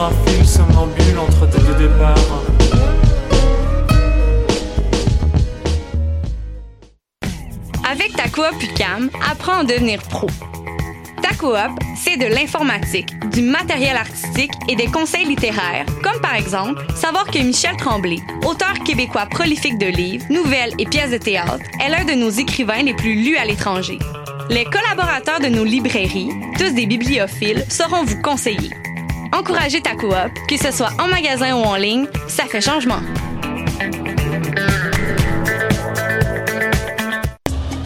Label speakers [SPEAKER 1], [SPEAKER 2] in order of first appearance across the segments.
[SPEAKER 1] entre deux.
[SPEAKER 2] Avec ta coop UCAM, apprends à devenir pro. Ta coop, c'est de l'informatique, du matériel artistique et des conseils littéraires, comme par exemple savoir que Michel Tremblay, auteur québécois prolifique de livres, nouvelles et pièces de théâtre, est l'un de nos écrivains les plus lus à l'étranger. Les collaborateurs de nos librairies, tous des bibliophiles, sauront vous conseiller. Encouragez ta coop, que ce soit en magasin ou en ligne, ça fait changement.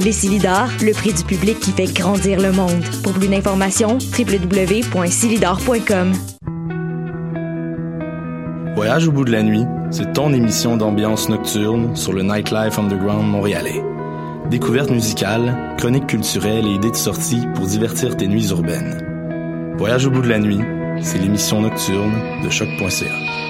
[SPEAKER 3] Les Silidors, le prix du public qui fait grandir le monde. Pour plus d'informations, www.silidor.com.
[SPEAKER 4] Voyage au bout de la nuit, c'est ton émission d'ambiance nocturne sur le Nightlife Underground montréalais. Découvertes musicales, chroniques culturelles et idées de sortie pour divertir tes nuits urbaines. Voyage au bout de la nuit, c'est l'émission nocturne de choc.ca.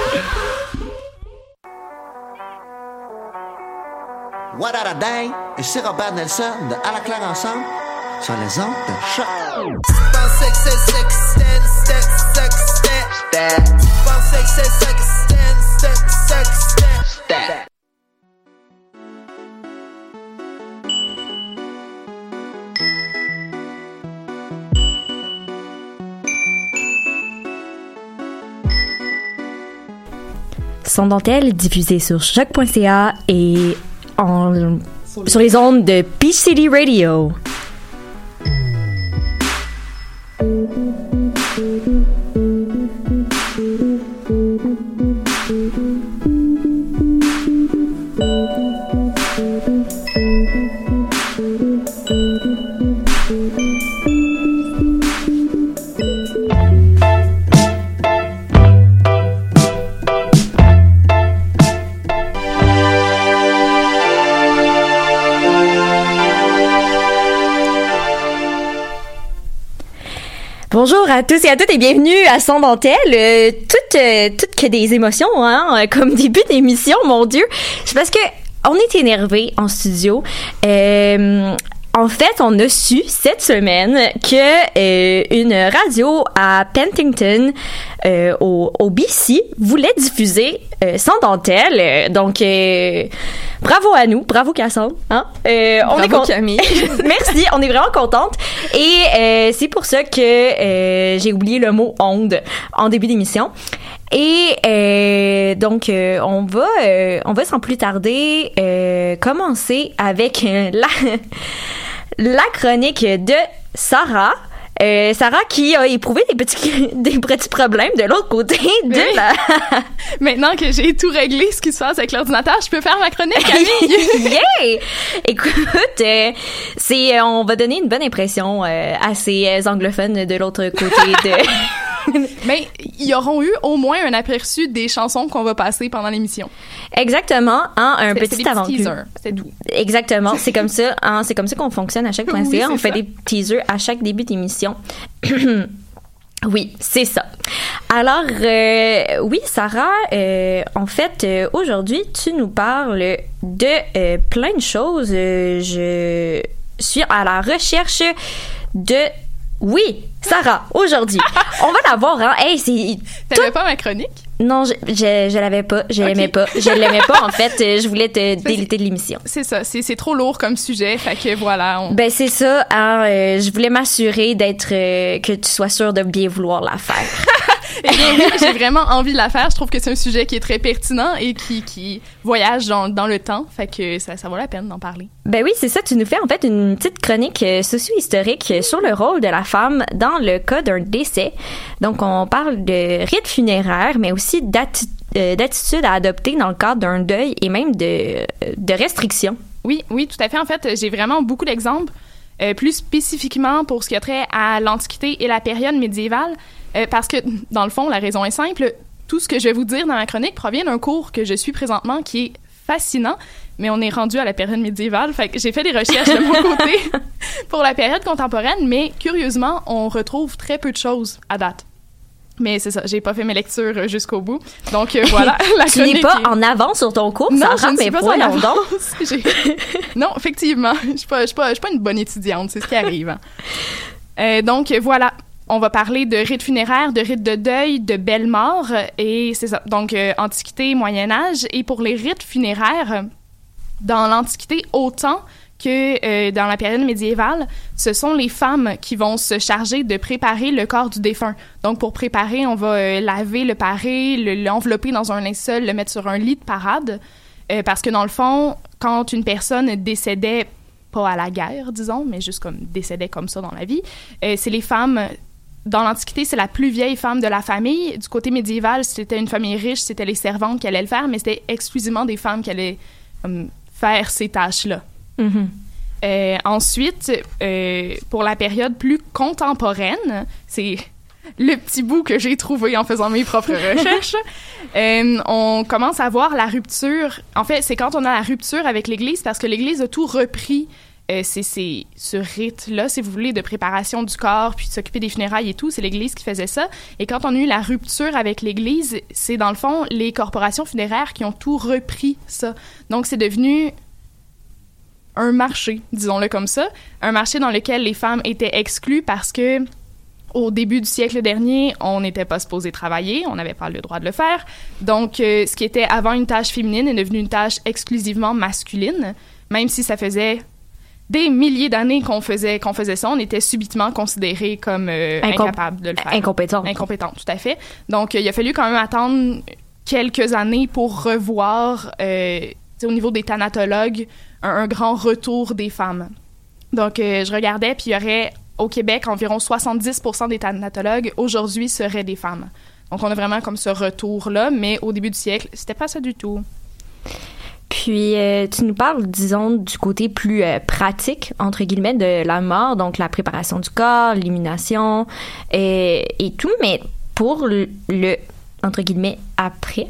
[SPEAKER 5] Et c'est Robert Nelson de À la claire ensemble sur les ondes de choc.
[SPEAKER 3] Sans dentelle, diffusé sur choc.ca et sur les ondes de Peach City Radio. Bonjour à tous et à toutes et bienvenue à Sans dentelle. Euh, toutes, euh, toutes que des émotions, hein, euh, comme début d'émission, mon Dieu. C'est parce que on est énervé en studio. En fait, on a su cette semaine que euh, une radio à Pentington, euh, au, au BC, voulait diffuser euh, sans dentelle. Donc, bravo à nous, bravo Cassandre. Hein? On
[SPEAKER 6] Bravo,
[SPEAKER 3] est con-
[SPEAKER 6] Camille.
[SPEAKER 3] Merci, on est vraiment contente. Et c'est pour ça que j'ai oublié le mot onde en début d'émission. Et euh, donc, euh, on va, euh, on va sans plus tarder commencer avec la, la chronique de Sarah. Euh, Sarah qui a éprouvé des petits, des petits problèmes de l'autre côté de la...
[SPEAKER 6] Maintenant que j'ai tout réglé ce qui se passe avec l'ordinateur, je peux faire ma chronique, Camille.
[SPEAKER 3] yeah! Écoute, euh, c'est, euh, on va donner une bonne impression euh, à ces anglophones de l'autre côté de...
[SPEAKER 6] Mais ils auront eu au moins un aperçu des chansons qu'on va passer pendant l'émission.
[SPEAKER 3] Exactement, hein, un petit avant
[SPEAKER 6] c'est tout.
[SPEAKER 3] Exactement, c'est comme ça, hein, c'est comme ça qu'on fonctionne à chaque point
[SPEAKER 6] Oui,
[SPEAKER 3] on
[SPEAKER 6] c'est
[SPEAKER 3] fait
[SPEAKER 6] ça.
[SPEAKER 3] des teasers à chaque début d'émission. Oui, c'est ça. Alors, euh, oui, Sarah, euh, en fait, euh, aujourd'hui, tu nous parles de plein de choses. Je suis à la recherche de... Oui, Sarah, aujourd'hui. on va la voir, hein. Hey, c'est...
[SPEAKER 6] T'avais pas ma chronique?
[SPEAKER 3] Non, je, je, je l'avais pas, je l'aimais pas. Je l'aimais pas, en fait. Je voulais te déliter de l'émission.
[SPEAKER 6] C'est ça, c'est c'est trop lourd comme sujet, fait que voilà. On...
[SPEAKER 3] Ben c'est ça. Hein, euh, je voulais m'assurer d'être euh, que tu sois sûr de bien vouloir la faire.
[SPEAKER 6] Eh bien oui, j'ai vraiment envie de la faire. Je trouve que c'est un sujet qui est très pertinent et qui, qui voyage dans, dans le temps. Fait que ça, ça vaut la peine d'en parler.
[SPEAKER 3] Ben oui, c'est ça. Tu nous fais en fait une petite chronique euh, socio-historique sur le rôle de la femme dans le cas d'un décès. Donc, on parle de rites funéraires, mais aussi euh, d'attitudes à adopter dans le cadre d'un deuil et même de, de restrictions.
[SPEAKER 6] Oui, oui, tout à fait. En fait, j'ai vraiment beaucoup d'exemples, euh, plus spécifiquement pour ce qui a trait à l'Antiquité et la période médiévale, euh, parce que, dans le fond, la raison est simple. Tout ce que je vais vous dire dans ma chronique provient d'un cours que je suis présentement qui est fascinant, mais on est rendu à la période médiévale. Fait que j'ai fait des recherches de mon côté pour la période contemporaine, mais curieusement, on retrouve très peu de choses à date. Mais c'est ça, j'ai pas fait mes lectures jusqu'au bout. Donc euh, voilà, la
[SPEAKER 3] Tu n'es pas
[SPEAKER 6] est-
[SPEAKER 3] en avance sur ton cours,
[SPEAKER 6] non,
[SPEAKER 3] Sarah,
[SPEAKER 6] je ne suis pas en avance. Non, effectivement, je suis pas, je suis pas, je suis pas une bonne étudiante, c'est ce qui arrive. hein. Euh, donc voilà, on va parler de rites funéraires, de rites de deuil, de belles morts, et c'est. Donc euh, Antiquité, Moyen Âge, et pour les rites funéraires, dans l'Antiquité autant que euh, dans la période médiévale, ce sont les femmes qui vont se charger de préparer le corps du défunt. Donc, pour préparer, on va euh, laver le paré, le- l'envelopper dans un linceul, le mettre sur un lit de parade. Parce que dans le fond, quand une personne décédait, pas à la guerre, disons, mais juste comme décédait comme ça dans la vie, c'est les femmes. Dans l'Antiquité, c'est la plus vieille femme de la famille. Du côté médiéval, c'était une famille riche, c'était les servantes qui allaient le faire, mais c'était exclusivement des femmes qui allaient faire ces tâches-là.
[SPEAKER 3] Mhm.
[SPEAKER 6] Euh, ensuite, euh, pour la période plus contemporaine, c'est le petit bout que j'ai trouvé en faisant mes propres recherches. Euh, on commence à voir la rupture. En fait, c'est quand on a la rupture avec l'Église parce que l'Église a tout repris. Euh, c'est ce rite-là, si vous voulez, de préparation du corps, puis de s'occuper des funérailles et tout, c'est l'Église qui faisait ça. Et quand on a eu la rupture avec l'Église, c'est dans le fond les corporations funéraires qui ont tout repris ça. Donc c'est devenu un marché, disons-le comme ça, un marché dans lequel les femmes étaient exclues parce que au début du siècle dernier, on n'était pas supposé travailler, on n'avait pas le droit de le faire. Donc, euh, ce qui était avant une tâche féminine est devenu une tâche exclusivement masculine, même si ça faisait des milliers d'années qu'on faisait qu'on faisait ça, on était subitement considéré comme euh,
[SPEAKER 3] Incom-
[SPEAKER 6] incapable de le faire.
[SPEAKER 3] Incompétente.
[SPEAKER 6] Incompétente, tout à fait. Donc, euh, il a fallu quand même attendre quelques années pour revoir, euh, au niveau des thanatologues, un, un grand retour des femmes. Donc, euh, je regardais, puis il y aurait au Québec environ 70% des thanatologues aujourd'hui seraient des femmes. Donc, on a vraiment comme ce retour-là, mais au début du siècle, c'était pas ça du tout.
[SPEAKER 3] Puis, euh, tu nous parles, disons, du côté plus euh, pratique, entre guillemets, de la mort, donc la préparation du corps, l'élimination et, et tout, mais pour le, le, entre guillemets, après,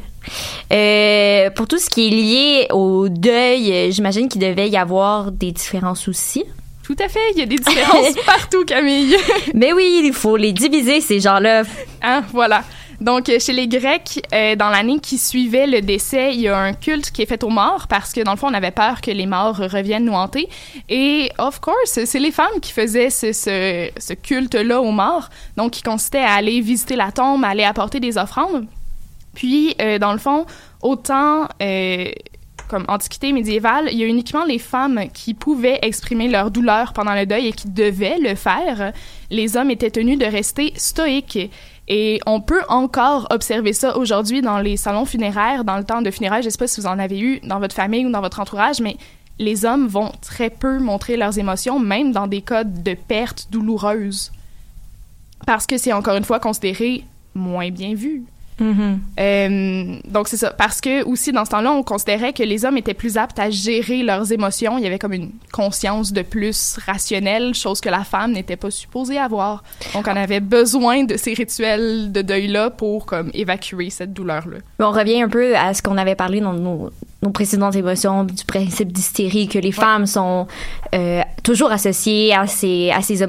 [SPEAKER 3] euh, pour tout ce qui est lié au deuil, euh, j'imagine qu'il devait y avoir des différences aussi.
[SPEAKER 6] Tout à fait, il y a des différences partout, Camille.
[SPEAKER 3] Mais oui, il faut les diviser, ces gens-là.
[SPEAKER 6] Hein, voilà. Donc, euh, chez les Grecs, euh, dans l'année qui suivait le décès, il y a un culte qui est fait aux morts parce que, dans le fond, on avait peur que les morts reviennent nous hanter. Et, of course, c'est les femmes qui faisaient ce, culte-là aux morts. Donc, qui consistait à aller visiter la tombe, à aller apporter des offrandes. Puis, euh, dans le fond, autant comme Antiquité médiévale, il y a uniquement les femmes qui pouvaient exprimer leur douleur pendant le deuil et qui devaient le faire. Les hommes étaient tenus de rester stoïques. Et on peut encore observer ça aujourd'hui dans les salons funéraires, dans le temps de funérailles. Je sais pas si vous en avez eu dans votre famille ou dans votre entourage, mais les hommes vont très peu montrer leurs émotions, même dans des cas de perte douloureuse. Parce que c'est encore une fois considéré moins bien vu. Euh, donc c'est ça. Parce que aussi dans ce temps-là, on considérait que les hommes étaient plus aptes à gérer leurs émotions. Il y avait comme une conscience de plus rationnelle, chose que la femme n'était pas supposée avoir. Donc on avait besoin de ces rituels de deuil-là pour comme évacuer cette douleur-là.
[SPEAKER 3] On revient un peu à ce qu'on avait parlé dans nos, nos précédentes émotions, du principe d'hystérie, que les femmes sont euh, toujours associées à ces, à ces,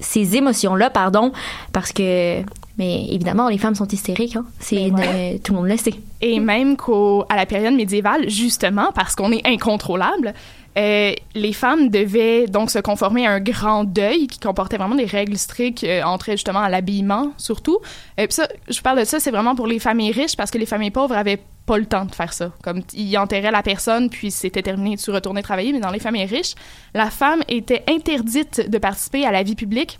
[SPEAKER 3] ces émotions-là, pardon, parce que, mais évidemment, les femmes sont hystériques, hein. C'est
[SPEAKER 6] Ben ouais.
[SPEAKER 3] tout le monde le sait.
[SPEAKER 6] Et même qu'à la période médiévale, justement, parce qu'on est incontrôlable, euh, les femmes devaient donc se conformer à un grand deuil qui comportait vraiment des règles strictes euh, justement à l'habillement surtout. Et puis ça, je parle de ça, c'est vraiment pour les familles riches parce que les familles pauvres avaient pas le temps de faire ça. Comme ils enterraient la personne puis c'était terminé, tu retournais travailler. Mais dans les familles riches, la femme était interdite de participer à la vie publique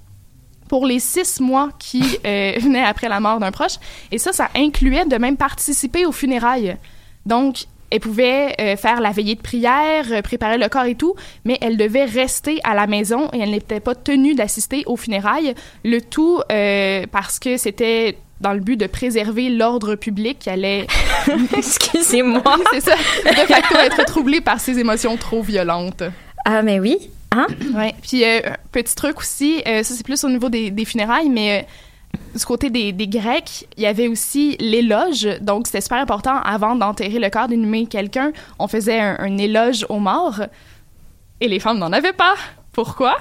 [SPEAKER 6] pour les six mois qui euh, venaient après la mort d'un proche. Et ça, ça incluait de même participer aux funérailles. Donc, elle pouvait euh, faire la veillée de prière, euh, préparer le corps et tout, mais elle devait rester à la maison et elle n'était pas tenue d'assister aux funérailles. Le tout parce que c'était dans le but de préserver l'ordre public qui allait...
[SPEAKER 3] Excusez-moi.
[SPEAKER 6] C'est ça, de facto être troublé par ses émotions trop violentes.
[SPEAKER 3] Ah, mais oui. Hein?
[SPEAKER 6] Ouais. Puis, euh, petit truc aussi, euh, ça c'est plus au niveau des, des funérailles, mais euh, du côté des, des Grecs, il y avait aussi l'éloge. Donc, c'était super important avant d'enterrer le corps, d'inhumer quelqu'un. On faisait un, un éloge aux morts. Et les femmes n'en avaient pas. Pourquoi?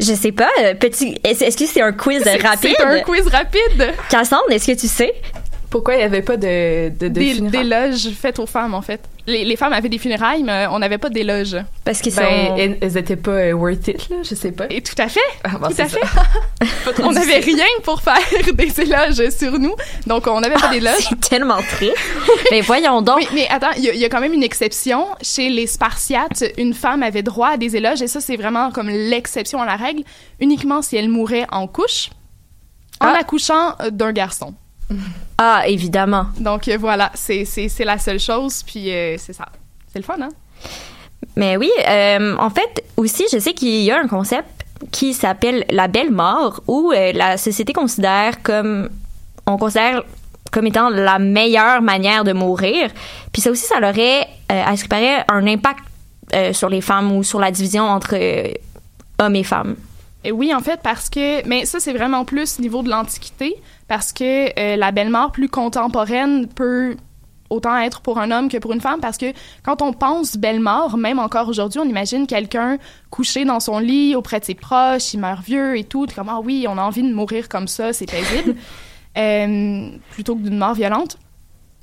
[SPEAKER 3] Je sais pas. Petit, est-ce est-ce que c'est un quiz
[SPEAKER 6] C'est-
[SPEAKER 3] rapide?
[SPEAKER 6] C'est un quiz rapide.
[SPEAKER 3] Cassandre, est-ce que tu sais?
[SPEAKER 7] Pourquoi il n'y avait pas de, de, de
[SPEAKER 6] Des,
[SPEAKER 7] funérailles?
[SPEAKER 6] d'éloges faites aux femmes, en fait. Les, les femmes avaient des funérailles, mais on n'avait pas d'éloges.
[SPEAKER 3] Parce qu'ils
[SPEAKER 7] Ben,
[SPEAKER 3] sont...
[SPEAKER 7] elles, elles étaient pas euh, worth it, là, je sais pas.
[SPEAKER 6] Et tout à fait.
[SPEAKER 7] Ah, bon,
[SPEAKER 6] tout à
[SPEAKER 7] ça.
[SPEAKER 6] fait. on n'avait rien pour faire des éloges sur nous. Donc, on n'avait pas d'éloges.
[SPEAKER 3] C'est tellement triste. mais voyons donc.
[SPEAKER 6] Mais attends, il y, a- il y a quand même une exception. Chez les Spartiates, une femme avait droit à des éloges, et ça, c'est vraiment comme l'exception à la règle, uniquement si elle mourait en couche, en
[SPEAKER 3] Ah.
[SPEAKER 6] accouchant euh, d'un garçon.
[SPEAKER 3] Ah, évidemment.
[SPEAKER 6] Donc euh, voilà, c'est c'est- c'est la seule chose, puis euh, c'est ça. C'est le fun, hein?
[SPEAKER 3] Mais oui, euh, en fait, aussi, je sais qu'il y a un concept qui s'appelle la belle mort, où euh, la société considère comme... On considère comme étant la meilleure manière de mourir. Puis ça aussi, ça aurait, à ce qui paraît, un impact sur les femmes ou sur la division entre hommes et femmes.
[SPEAKER 6] Et oui, en fait, parce que, mais ça, c'est vraiment plus au niveau de l'Antiquité, parce que euh, la belle-mort plus contemporaine peut autant être pour un homme que pour une femme, parce que quand on pense belle-mort, même encore aujourd'hui, on imagine quelqu'un couché dans son lit auprès de ses proches, il meurt vieux et tout, comme, ah oui, on a envie de mourir comme ça, c'est paisible, Euh, plutôt que d'une mort violente.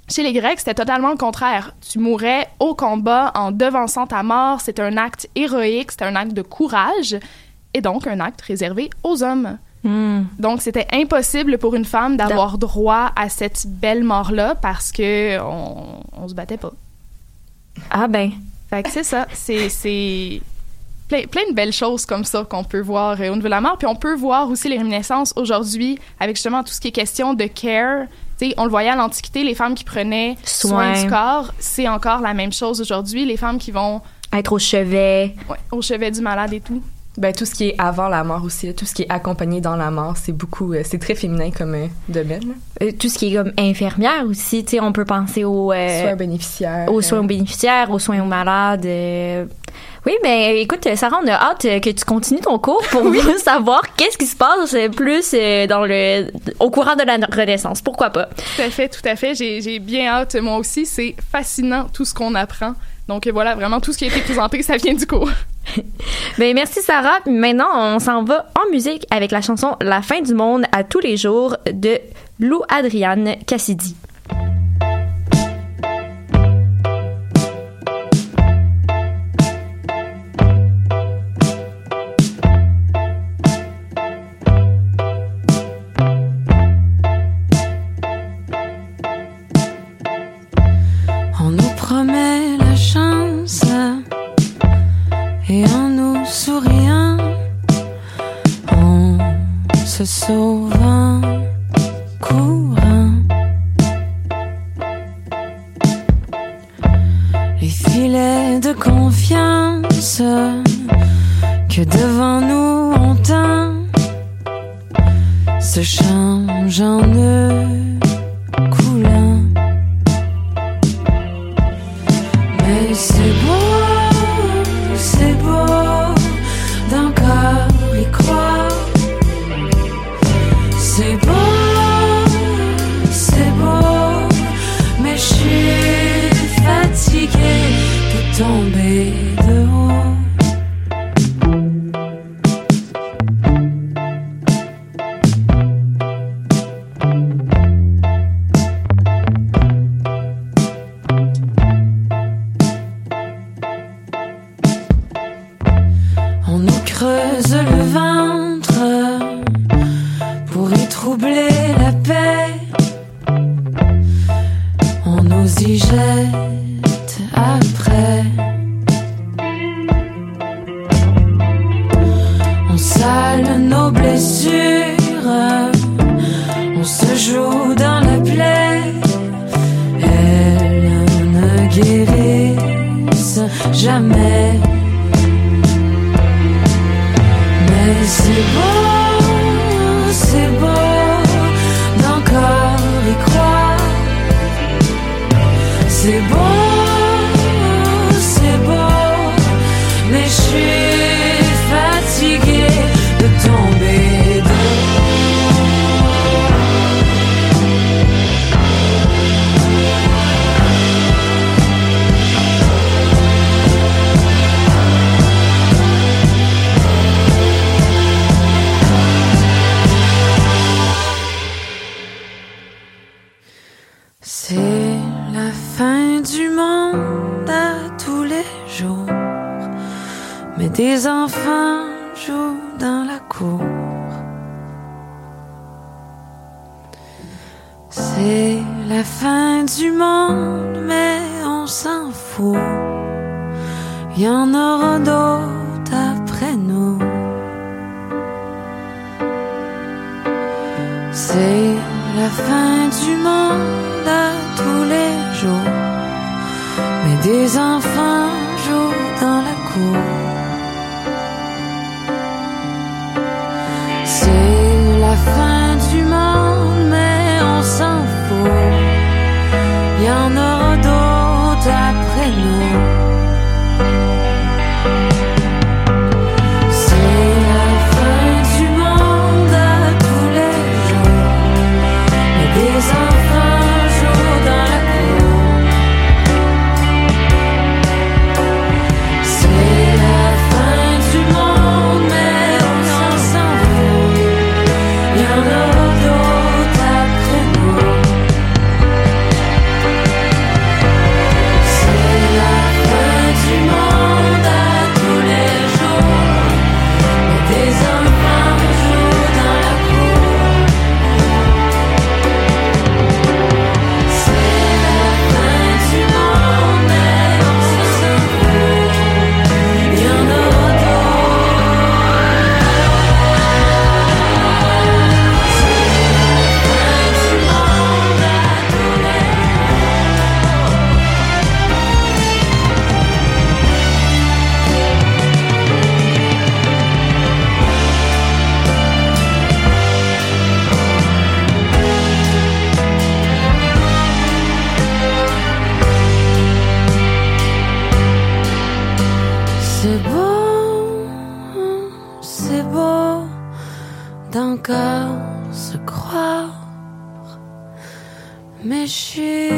[SPEAKER 6] Chez les Grecs, c'était totalement le contraire. Tu mourais au combat en devançant ta mort. C'était un acte héroïque, c'était un acte de courage et donc un acte réservé aux hommes.
[SPEAKER 3] Hmm.
[SPEAKER 6] Donc, c'était impossible pour une femme d'avoir droit à cette belle mort-là parce que on, on se battait pas.
[SPEAKER 3] Ah ben,
[SPEAKER 6] Fait que c'est ça. C'est, c'est plein, plein de belles choses comme ça qu'on peut voir euh, au niveau de la mort. Puis on peut voir aussi les réminiscences aujourd'hui avec justement tout ce qui est question de care. On le voyait à l'Antiquité, les femmes qui prenaient soin
[SPEAKER 3] Soin.
[SPEAKER 6] du corps. C'est encore la même chose aujourd'hui. Les femmes qui vont
[SPEAKER 3] être au chevet.
[SPEAKER 6] ouais, au chevet du malade et tout.
[SPEAKER 7] Ben, tout ce qui est avant la mort aussi, là, tout ce qui est accompagné dans la mort, c'est beaucoup, euh, c'est très féminin comme euh, domaine.
[SPEAKER 3] Euh, tout ce qui est comme infirmière aussi, tu sais, on peut penser aux, euh,
[SPEAKER 7] Soins bénéficiaires.
[SPEAKER 3] aux soins aux
[SPEAKER 7] euh,
[SPEAKER 3] bénéficiaires, aux soins aux malades. euh. Oui, mais écoute, Sarah, on a hâte euh, que tu continues ton cours pour savoir qu'est-ce qui se passe plus euh, dans le au courant de la Renaissance. Pourquoi pas?
[SPEAKER 6] Tout à fait, tout à fait. J'ai, j'ai bien hâte, moi aussi. C'est fascinant tout ce qu'on apprend. Donc euh, voilà, vraiment tout ce qui a été présenté, ça vient du cours.
[SPEAKER 3] Ben merci Sarah. Maintenant, on s'en va en musique avec la chanson La fin du monde à tous les jours de Lou Adriane Cassidy.
[SPEAKER 8] Jamais. Fin du monde, mais on s'en fout. Il y en aura d'autres après nous. C'est la fin du monde à tous les jours. Mais des enfants jouent dans la cour. D'encore se croire, mais je suis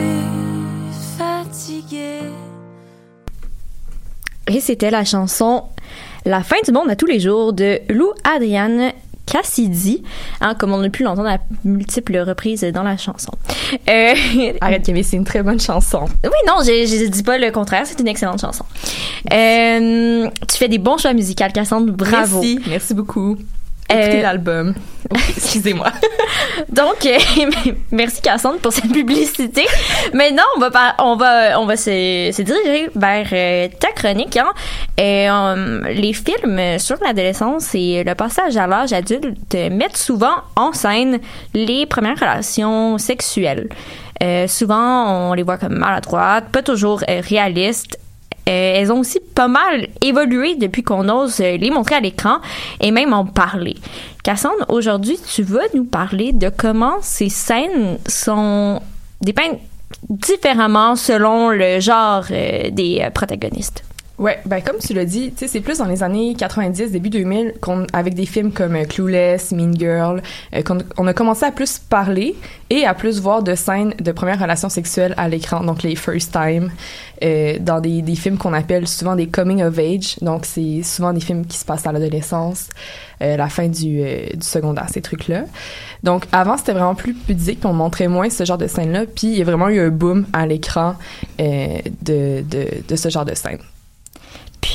[SPEAKER 8] fatiguée.
[SPEAKER 3] Et c'était la chanson La fin du monde à tous les jours de Lou Adrienne Cassidy, hein, comme on a pu l'entendre à multiples reprises dans la chanson. Euh,
[SPEAKER 7] Arrête, Camille, c'est une très bonne chanson.
[SPEAKER 3] oui, non, je, je dis pas le contraire, c'est une excellente chanson. Euh, tu fais des bons choix musicaux, Cassandre, bravo.
[SPEAKER 7] Merci, merci beaucoup. Écoutez
[SPEAKER 3] Euh,
[SPEAKER 7] l'album. Excusez-moi.
[SPEAKER 3] Donc, euh, merci Cassandre pour cette publicité. Maintenant, on va par- on va on va se, se diriger vers euh, ta chronique. Hein. Et, euh, les films sur l'adolescence et le passage à l'âge adulte mettent souvent en scène les premières relations sexuelles. Souvent, on les voit comme maladroites, pas toujours réalistes. Euh, elles ont aussi pas mal évolué depuis qu'on ose les montrer à l'écran et même en parler. Cassandre, aujourd'hui, tu vas nous parler de comment ces scènes sont dépeintes différemment selon le genre euh, des euh, protagonistes.
[SPEAKER 7] Ouais, ben comme tu l'as dit, c'est plus dans les années 90, début 2000, qu'on, avec des films comme euh, Clueless, Mean Girl, euh, qu'on on a commencé à plus parler et à plus voir de scènes de premières relations sexuelles à l'écran, donc les first time, euh, dans des, des films qu'on appelle souvent des coming of age, donc c'est souvent des films qui se passent à l'adolescence, euh, la fin du, du secondaire, ces trucs-là. Donc avant, c'était vraiment plus pudique, on montrait moins ce genre de scènes-là, puis il y a vraiment eu un boom à l'écran de, de, de ce genre de scènes.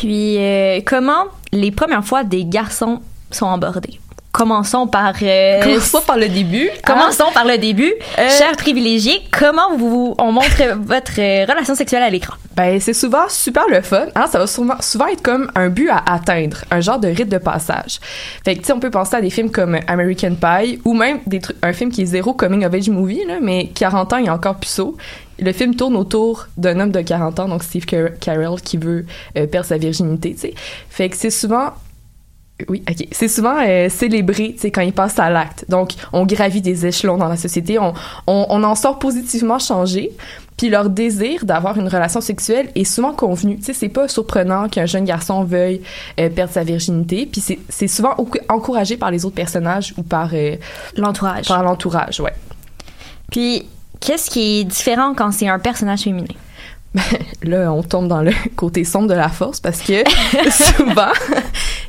[SPEAKER 3] Puis, euh, comment les premières fois des garçons sont abordés? Commençons par... euh,
[SPEAKER 7] Commençons par le début.
[SPEAKER 3] Commençons par le début.
[SPEAKER 7] Euh,
[SPEAKER 3] Chers privilégiés, comment vous, on montre votre euh, relation sexuelle à l'écran?
[SPEAKER 7] Ben, c'est souvent super le fun. Hein? Ça va souvent, souvent être comme un but à atteindre, un genre de rite de passage. Fait que, tu sais, on peut penser à des films comme American Pie ou même des trucs, un film qui est zéro coming of age movie, là, mais 40 ans, il est encore puceau. Le film tourne autour d'un homme de 40 ans, donc Steve Car- Carell, qui veut euh, perdre sa virginité, tu sais. Fait que c'est souvent oui, ok. C'est souvent euh, célébré, tu sais, quand il passe à l'acte. Donc, on gravit des échelons dans la société, on, on, on en sort positivement changé. Puis leur désir d'avoir une relation sexuelle est souvent convenu. Tu sais, c'est pas surprenant qu'un jeune garçon veuille euh, perdre sa virginité. Puis c'est- souvent encouragé par les autres personnages ou par euh,
[SPEAKER 3] l'entourage.
[SPEAKER 7] Par l'entourage, ouais.
[SPEAKER 3] Puis, qu'est-ce qui est différent quand c'est un personnage féminin?
[SPEAKER 7] Là, on tombe dans le côté sombre de la force parce que souvent,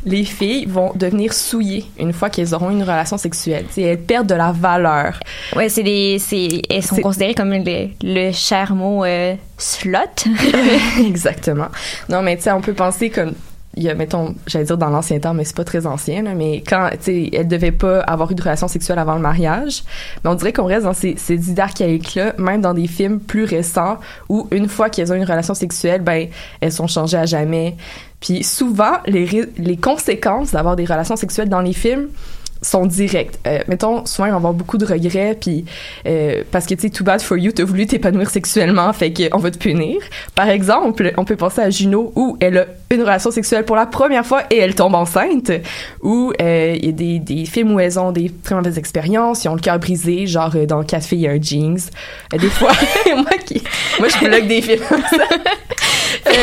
[SPEAKER 7] les filles vont devenir souillées une fois qu'elles auront une relation sexuelle. Tu sais, elles perdent de la valeur.
[SPEAKER 3] Ouais, c'est des, c'est, elles sont considérées comme le, le cher mot euh, slot.
[SPEAKER 7] Exactement. Non, mais tu sais, on peut penser comme il y a, mettons, j'allais dire dans l'ancien temps, mais c'est pas très ancien, là, mais quand, tu sais, elle devait pas avoir eu de relation sexuelle avant le mariage, mais on dirait qu'on reste dans ces, ces idées archaïques-là, même dans des films plus récents, où une fois qu'elles ont une relation sexuelle, ben, elles sont changées à jamais. Puis souvent, les, les conséquences d'avoir des relations sexuelles dans les films sont directes. Euh, mettons, souvent, ils vont avoir beaucoup de regrets, puis euh, parce que, tu sais, too bad for you, t'as voulu t'épanouir sexuellement, fait qu'on va te punir. Par exemple, on peut penser à Juno, où elle a une relation sexuelle pour la première fois et elle tombe enceinte, ou euh, il y a des, des films où elles ont des très mauvaises expériences, ils ont le cœur brisé, genre euh, dans Quatre filles et un jeans. Euh, des fois, moi, qui, moi, je bloque des films comme ça.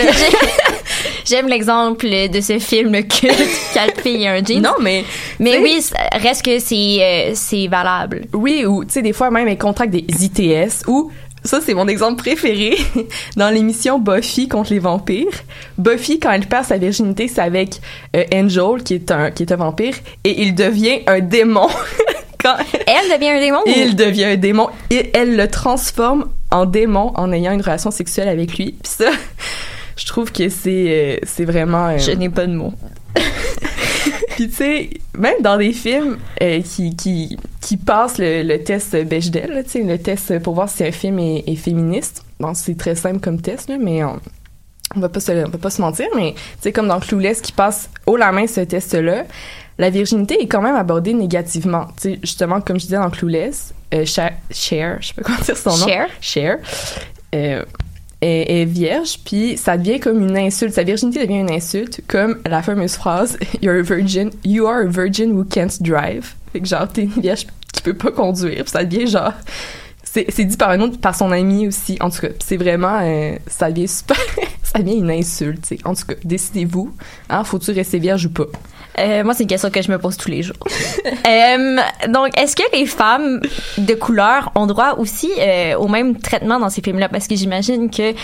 [SPEAKER 3] J'aime l'exemple de ce film culte, Quatre filles et un jean.
[SPEAKER 7] Non, mais.
[SPEAKER 3] Mais oui, reste que c'est, euh, c'est valable.
[SPEAKER 7] Oui, ou tu sais, des fois même, elles contractent des ITS, ou ça, c'est mon exemple préféré dans l'émission Buffy contre les vampires. Buffy, quand elle perd sa virginité, c'est avec euh, Angel, qui est, un, qui est un vampire, et il devient un démon. quand
[SPEAKER 3] Elle devient un démon? ou-
[SPEAKER 7] il devient un démon, et elle le transforme en démon en ayant une relation sexuelle avec lui. Puis ça, je trouve que c'est euh, c'est vraiment... euh,
[SPEAKER 3] Je n'ai pas de mots.
[SPEAKER 7] Puis tu sais, même dans des films euh, qui, qui, qui passent le, le test Bechdel, tu sais, le test pour voir si un film est, est féministe, bon, c'est très simple comme test, là, mais on, on va pas se, on va pas se mentir, mais tu sais, comme dans Clueless qui passe haut la main ce test-là, la virginité est quand même abordée négativement. Tu sais, justement, comme je disais dans Clueless, euh, Cher, Cher, je sais pas comment dire son nom.
[SPEAKER 3] Cher?
[SPEAKER 7] Cher. euh, est, est vierge, puis ça devient comme une insulte. Sa virginité devient une insulte, comme la fameuse phrase You're a virgin, you are a virgin who can't drive. Fait que genre, t'es une vierge qui peut pas conduire, puis ça devient genre. C'est c'est dit par un autre, par son ami aussi. En tout cas, c'est vraiment. euh, ça devient super. ça devient une insulte, tu sais. En tout cas, décidez-vous. Hein, faut-tu rester vierge ou pas?
[SPEAKER 3] Euh, moi, c'est une question que je me pose tous les jours. Euh, donc, est-ce que les femmes de couleur ont droit aussi euh, au même traitement dans ces films-là? Parce que j'imagine que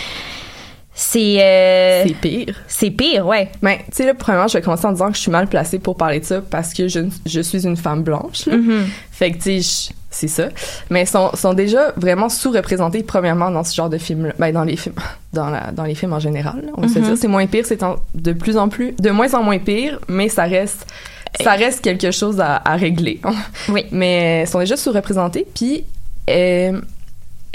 [SPEAKER 3] c'est...
[SPEAKER 7] C'est pire.
[SPEAKER 3] C'est pire, ouais.
[SPEAKER 7] Ben, tu sais, là, premièrement, je vais commencer en disant que je suis mal placée pour parler de ça parce que je, je suis une femme blanche.
[SPEAKER 3] Mhm.
[SPEAKER 7] Fait que, tu sais, c'est ça. Mais sont, sont déjà vraiment sous-représentés, premièrement, dans ce genre de films-là. Ben, dans les films, dans, la, dans les films en général, là, on va se
[SPEAKER 3] Mhm.
[SPEAKER 7] dire. C'est moins pire, c'est de plus en plus, de moins en moins pire, mais ça reste, ça reste quelque chose à, à régler.
[SPEAKER 3] oui.
[SPEAKER 7] Mais elles sont déjà sous-représentés, puis euh,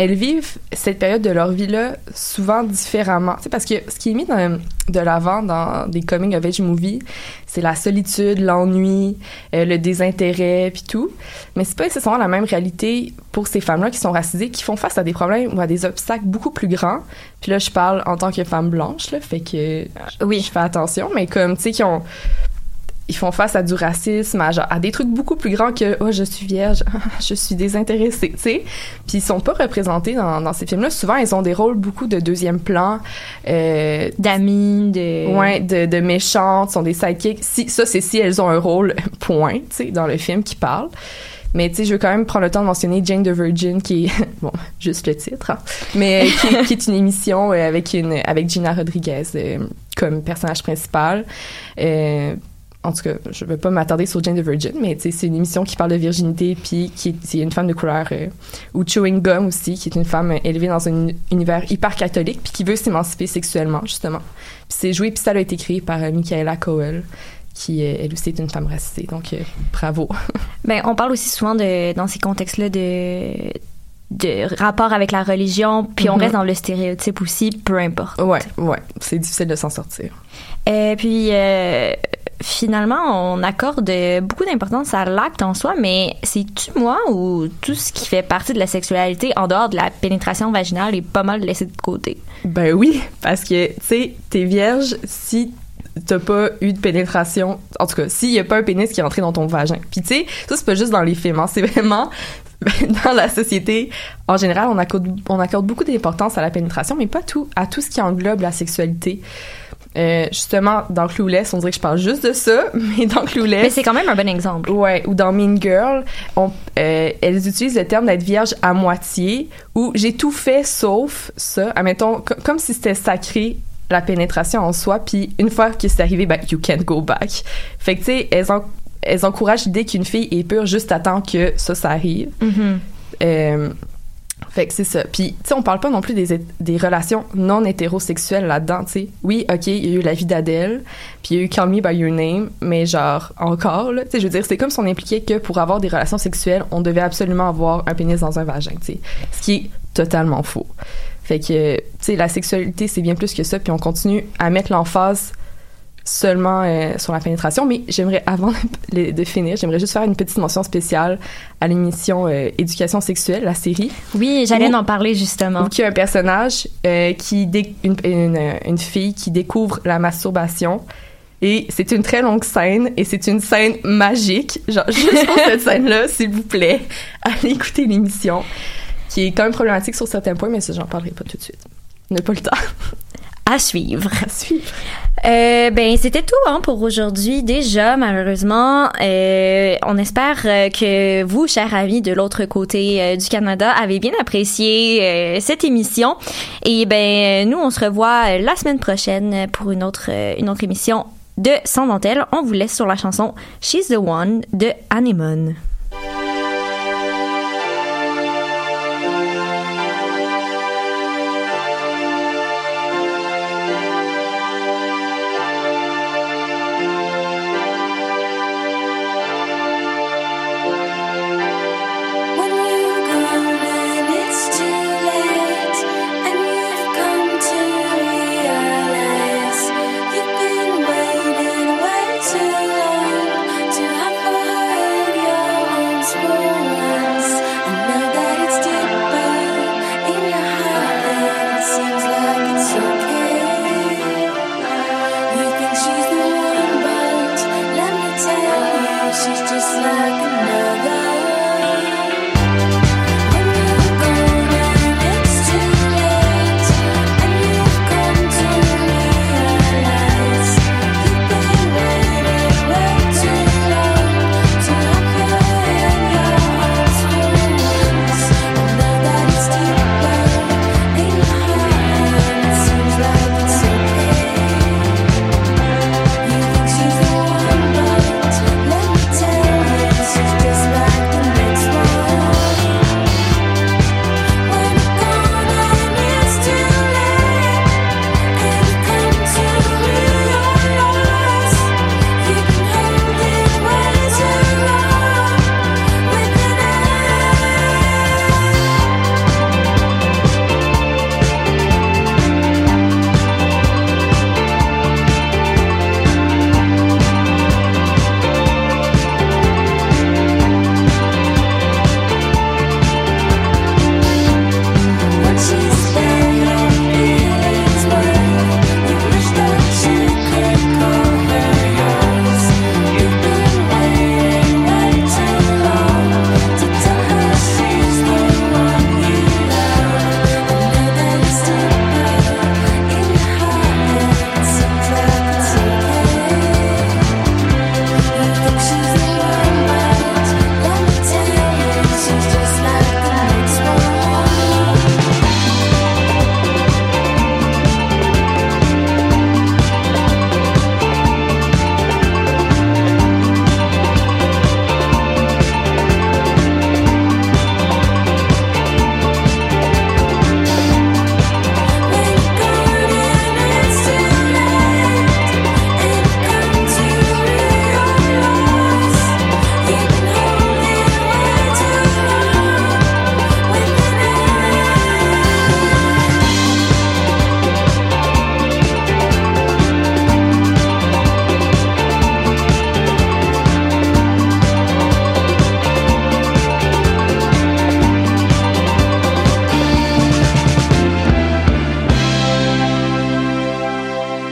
[SPEAKER 7] elles vivent cette période de leur vie-là souvent différemment. Parce que ce qui est mis dans- de l'avant dans des coming of age movies, c'est la solitude, l'ennui, euh, le désintérêt, puis tout. Mais c'est pas nécessairement la même réalité pour ces femmes-là qui sont racisées, qui font face à des problèmes ou à des obstacles beaucoup plus grands. Puis là, je parle en tant que femme blanche, là, fait que
[SPEAKER 3] oui.
[SPEAKER 7] je fais attention, mais comme, tu sais, qui ont ils font face à du racisme, à, genre- à des trucs beaucoup plus grands que oh je suis vierge, je suis désintéressée, tu sais. Puis ils sont pas représentés dans, dans ces films-là. Souvent ils ont des rôles beaucoup de deuxième plan, euh,
[SPEAKER 3] d'amis, de
[SPEAKER 7] ouais, de, de méchantes, sont des sidekicks. Si ça c'est si elles ont un rôle point, tu sais, dans le film qui parle. Mais tu sais, je veux quand même prendre le temps de mentionner Jane the Virgin, qui est bon, juste le titre, hein, mais qui, qui est une émission euh, avec une avec Gina Rodriguez euh, comme personnage principal. Euh, en tout cas, je vais pas m'attarder sur Jane the Virgin, mais c'est une émission qui parle de virginité, puis qui est, une femme de couleur, euh, ou Chewing Gum aussi, qui est une femme euh, élevée dans un uni- univers hyper catholique, puis qui veut s'émanciper sexuellement, justement. Puis c'est joué, puis ça a été créé par euh, Michaela Coel, qui, euh, elle aussi, est une femme racisée, donc bravo.
[SPEAKER 3] Ben, on parle aussi souvent de, dans ces contextes-là de, de rapport avec la religion, puis on
[SPEAKER 7] Mhm.
[SPEAKER 3] reste dans le stéréotype aussi, peu importe.
[SPEAKER 7] Ouais, ouais, c'est difficile de s'en sortir.
[SPEAKER 3] Euh, puis, finalement, on accorde beaucoup d'importance à l'acte en soi, mais c'est-tu moi ou tout ce qui fait partie de la sexualité en dehors de la pénétration vaginale est pas mal laissé de côté?
[SPEAKER 7] Ben oui, parce que, tu sais, t'es vierge si t'as pas eu de pénétration. En tout cas, s'il y a pas un pénis qui est rentré dans ton vagin. Puis tu sais, ça c'est pas juste dans les films, hein, c'est vraiment dans la société en général, on accorde, on accorde beaucoup d'importance à la pénétration, mais pas tout à tout ce qui englobe la sexualité. Euh, justement, dans Clueless, on dirait que je parle juste de ça, mais dans Clueless...
[SPEAKER 3] Mais c'est quand même un bon exemple.
[SPEAKER 7] Ouais, ou dans Mean Girl, on, euh, elles utilisent le terme d'être vierge à moitié, ou j'ai tout fait sauf ça, admettons, comme si c'était sacré la pénétration en soi, puis une fois que c'est arrivé, ben, you can't go back. Fait que, tu sais, elles, elles encouragent l'idée qu'une fille est pure juste à temps que ça, ça arrive. Euh, fait que c'est ça. Puis, tu sais, on parle pas non plus des, des relations non hétérosexuelles là-dedans, tu sais. Oui, OK, il y a eu la vie d'Adèle, puis il y a eu Call Me By Your Name, mais genre, encore, là, tu sais, je veux dire, c'est comme si on impliquait que pour avoir des relations sexuelles, on devait absolument avoir un pénis dans un vagin, tu sais. Ce qui est totalement faux. Fait que, tu sais, la sexualité, c'est bien plus que ça, puis on continue à mettre l'emphase seulement euh, sur la pénétration, mais j'aimerais, avant de, finir, j'aimerais juste faire une petite mention spéciale à l'émission euh, Éducation sexuelle, la série.
[SPEAKER 3] Oui, j'allais en parler justement.
[SPEAKER 7] Où il y a un personnage euh, qui, une, une, une, fille qui découvre la masturbation. Et c'est une très longue scène, et c'est une scène magique. Genre, juste pour cette scène-là, s'il vous plaît, allez écouter l'émission, qui est quand même problématique sur certains points, mais j'en parlerai pas tout de suite. On n'a pas le temps.
[SPEAKER 3] À suivre.
[SPEAKER 7] À suivre.
[SPEAKER 3] Euh, ben c'était tout hein, pour aujourd'hui déjà malheureusement. Euh, on espère euh, que vous, chers amis de l'autre côté euh, du Canada, avez bien apprécié cette émission. Et ben nous on se revoit la semaine prochaine pour une autre une autre émission de Sans dentelle. On vous laisse sur la chanson She's the One de Anemone.